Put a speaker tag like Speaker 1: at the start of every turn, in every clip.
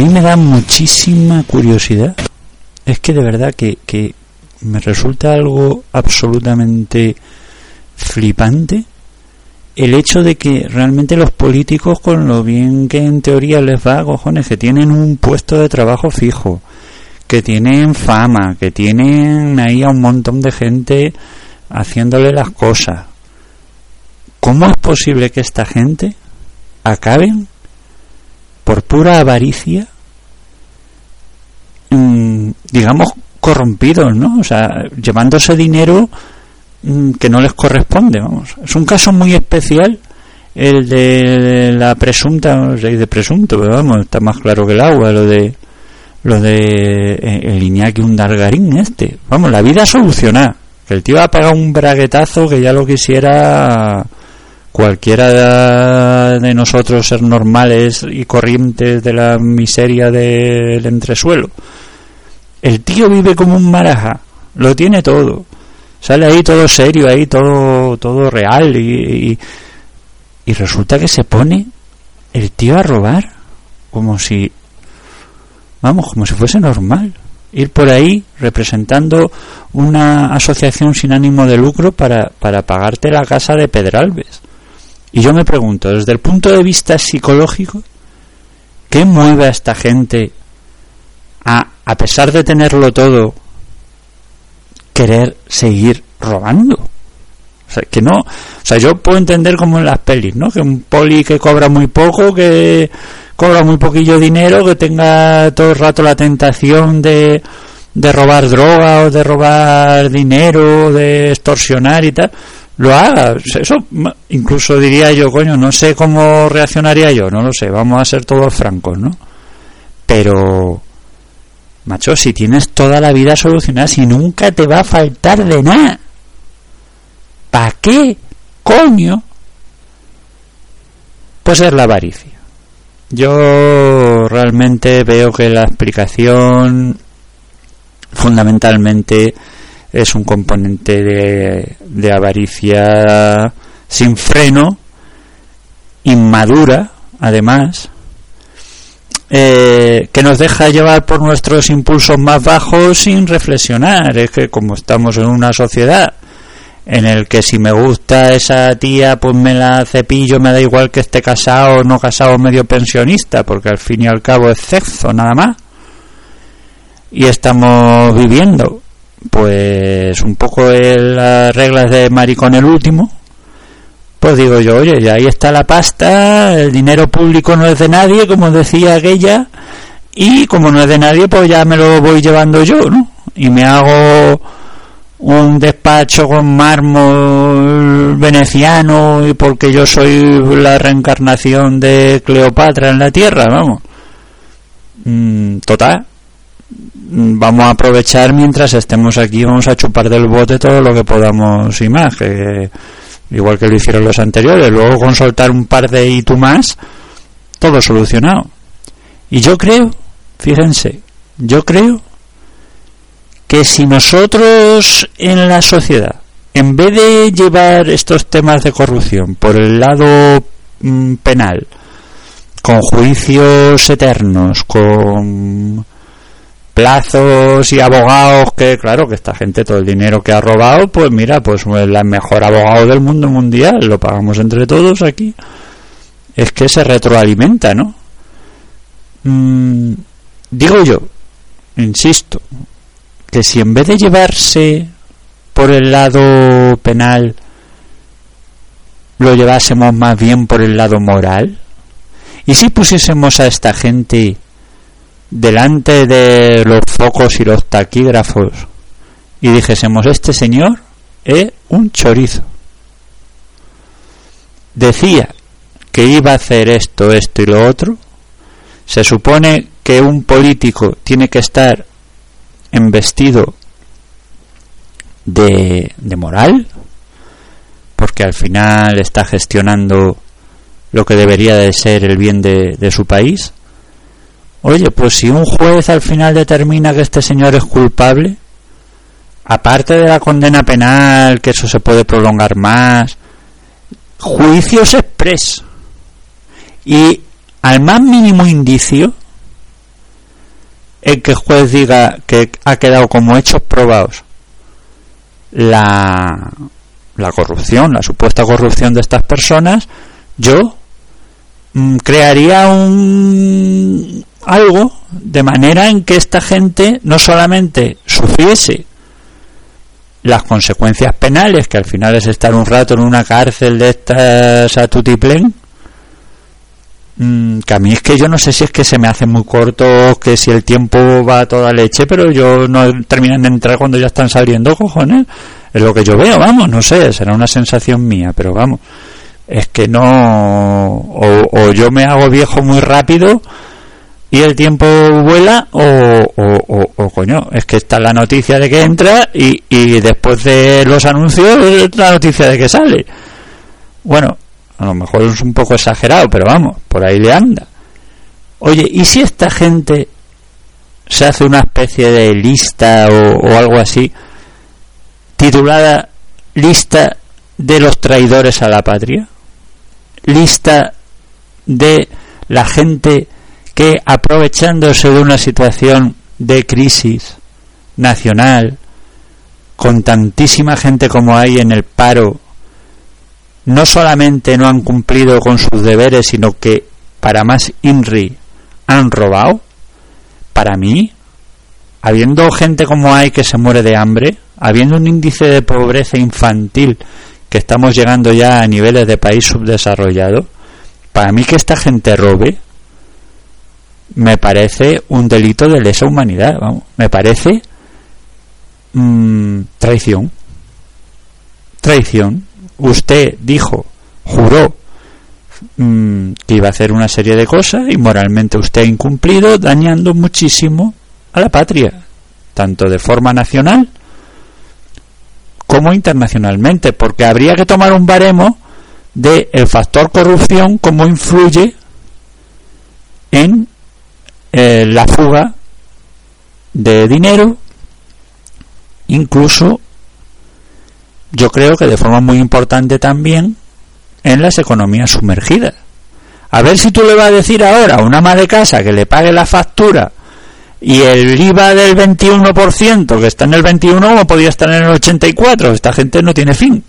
Speaker 1: mí me da muchísima curiosidad. Es que de verdad que, que me resulta algo absolutamente flipante el hecho de que realmente los políticos con lo bien que en teoría les va, cojones, que tienen un puesto de trabajo fijo, que tienen fama, que tienen ahí a un montón de gente haciéndole las cosas. ¿Cómo es posible que esta gente acaben por pura avaricia, mm, digamos, corrompidos, ¿no? O sea, llevándose dinero Mm, que no les corresponde, vamos. Es un caso muy especial el de la presunta, no sé, de presunto, pero vamos, está más claro que el agua, lo de lo de eh, el Iñaki Undargarín este. Vamos, la vida solucionada. Que el tío ha pagado un braguetazo que ya lo quisiera cualquiera de nosotros ser normales y corrientes de la miseria del entresuelo. El tío vive como un maraja, lo tiene todo Sale ahí todo serio, ahí todo, todo real y, y, resulta que se pone el tío a robar como si, vamos, como si fuese normal. Ir por ahí representando una asociación sin ánimo de lucro para, para pagarte la casa de Pedralbes. Y yo me pregunto, desde el punto de vista psicológico, ¿qué mueve a esta gente a, a pesar de tenerlo todo, querer seguir robando. O sea, que no, o sea, yo puedo entender como en las pelis, ¿no? Que un poli que cobra muy poco, que cobra muy poquillo dinero, que tenga todo el rato la tentación de, de robar droga o de robar dinero, de extorsionar y tal, lo haga. Eso incluso diría yo, coño, no sé cómo reaccionaría yo, no lo sé, vamos a ser todos francos, ¿no? Pero Macho, si tienes toda la vida solucionada, si nunca te va a faltar de nada. ¿Para qué? Coño. Pues es la avaricia. Yo realmente veo que la explicación fundamentalmente es un componente de, de avaricia sin freno, inmadura, además, eh, que nos deja llevar por nuestros impulsos más bajos sin reflexionar. Es que como estamos en una sociedad en el que si me gusta esa tía, pues me la cepillo, me da igual que esté casado no casado, medio pensionista, porque al fin y al cabo es sexo nada más. Y estamos viviendo, pues un poco las reglas de maricón el último, pues digo yo, oye, ya ahí está la pasta, el dinero público no es de nadie, como decía aquella, y como no es de nadie, pues ya me lo voy llevando yo, ¿no? Y me hago un despacho con mármol veneciano y porque yo soy la reencarnación de Cleopatra en la Tierra, vamos. Mm, total. Vamos a aprovechar mientras estemos aquí, vamos a chupar del bote todo lo que podamos y más. Que, igual que lo hicieron los anteriores. Luego con soltar un par de y tú más, todo solucionado. Y yo creo, fíjense, yo creo que si nosotros en la sociedad, en vez de llevar estos temas de corrupción por el lado mm, penal, con juicios eternos, con plazos y abogados que claro que esta gente todo el dinero que ha robado pues mira pues el mejor abogado del mundo mundial lo pagamos entre todos aquí. Es que se retroalimenta no mm, digo yo insisto que si en vez de llevarse por el lado penal lo llevásemos más bien por el lado moral y si pusiésemos a esta gente delante de los focos y los taquígrafos y dijésemos este señor es un chorizo decía que iba a hacer esto, esto y lo otro. Se supone que un político tiene que estar investido de, de moral porque al final está gestionando lo que debería de ser el bien de su país Oye, pues si un juez al final determina que este señor es culpable, aparte de la condena penal, que eso se puede prolongar más, juicios express. Y al más mínimo indicio, en que el juez diga que ha quedado como hechos probados la, la corrupción, la supuesta corrupción de estas personas, yo mm, crearía un algo de manera en que esta gente no solamente sufriese las consecuencias penales, que al final es estar un rato en una cárcel de estas a tutiplén, mm, que a mí es que yo no sé si es que se me hace muy corto, que si el tiempo va a toda leche, pero yo no terminan de entrar cuando ya están saliendo, cojones. Es lo que yo veo, vamos, no sé, será una sensación mía, pero vamos, es que no, o, o yo me hago viejo muy rápido, y el tiempo vuela o, o, o, coño, es que está la noticia de que entra y, y después de los anuncios la noticia de que sale. Bueno, a lo mejor es un poco exagerado, pero vamos, por ahí le anda. Oye, ¿y si esta gente se hace una especie de lista o, o algo así, titulada Lista de los traidores a la patria? Lista de la gente que aprovechándose de una situación de crisis nacional, con tantísima gente como hay en el paro, no solamente no han cumplido con sus deberes, sino que para más INRI han robado, para mí, habiendo gente como hay que se muere de hambre, habiendo un índice de pobreza infantil que estamos llegando ya a niveles de país subdesarrollado, para mí que esta gente robe, me parece un delito de lesa humanidad, vamos, me parece mmm, traición. Traición. Usted dijo, juró mmm, que iba a hacer una serie de cosas y moralmente usted ha incumplido, dañando muchísimo a la patria, tanto de forma nacional como internacionalmente, porque habría que tomar un baremo de el factor corrupción, cómo influye en eh, la fuga de dinero, incluso yo creo que de forma muy importante también en las economías sumergidas. A ver si tú le vas a decir ahora a una madre de casa que le pague la factura y el IVA del 21%, que está en el 21, como podía estar en el 84. Esta gente no tiene fin.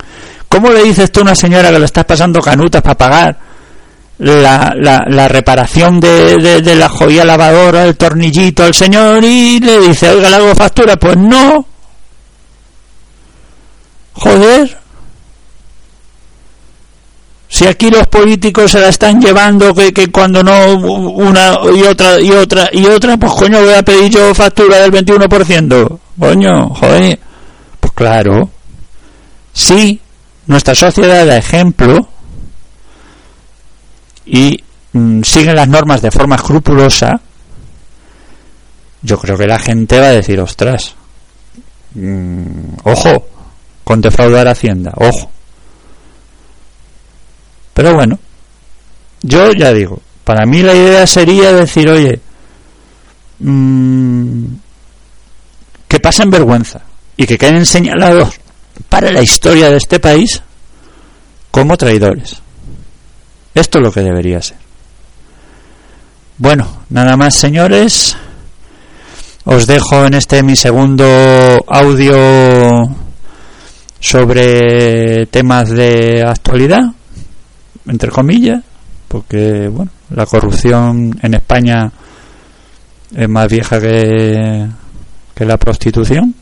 Speaker 1: ¿Cómo le dices tú a una señora que le estás pasando canutas para pagar la, la, la reparación de, de, la joya lavadora, el tornillito al señor y le dice, oiga, ¿le hago factura? Pues no. Joder. Si aquí los políticos se la están llevando, que, que cuando no una y otra y otra y otra, pues coño, voy a pedir yo factura del 21%. Coño, joder. Pues claro. Sí, nuestra sociedad da ejemplo y mmm, siguen las normas de forma escrupulosa, yo creo que la gente va a decir, ostras, mmm, ojo, con defraudar Hacienda, ojo. Pero bueno, yo ya digo, para mí la idea sería decir, oye, mmm, que pasen vergüenza y que queden señalados para la historia de este país como traidores. Esto es lo que debería ser. Bueno, nada más señores. Os dejo en este mi segundo audio sobre temas de actualidad, entre comillas, porque bueno, la corrupción en España es más vieja que, que la prostitución,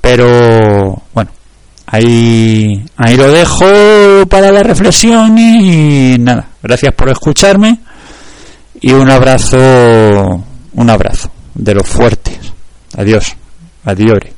Speaker 1: pero bueno, ahí, ahí lo dejo para la reflexión y nada, gracias por escucharme y un abrazo, un abrazo de los fuertes. Adiós, adiós.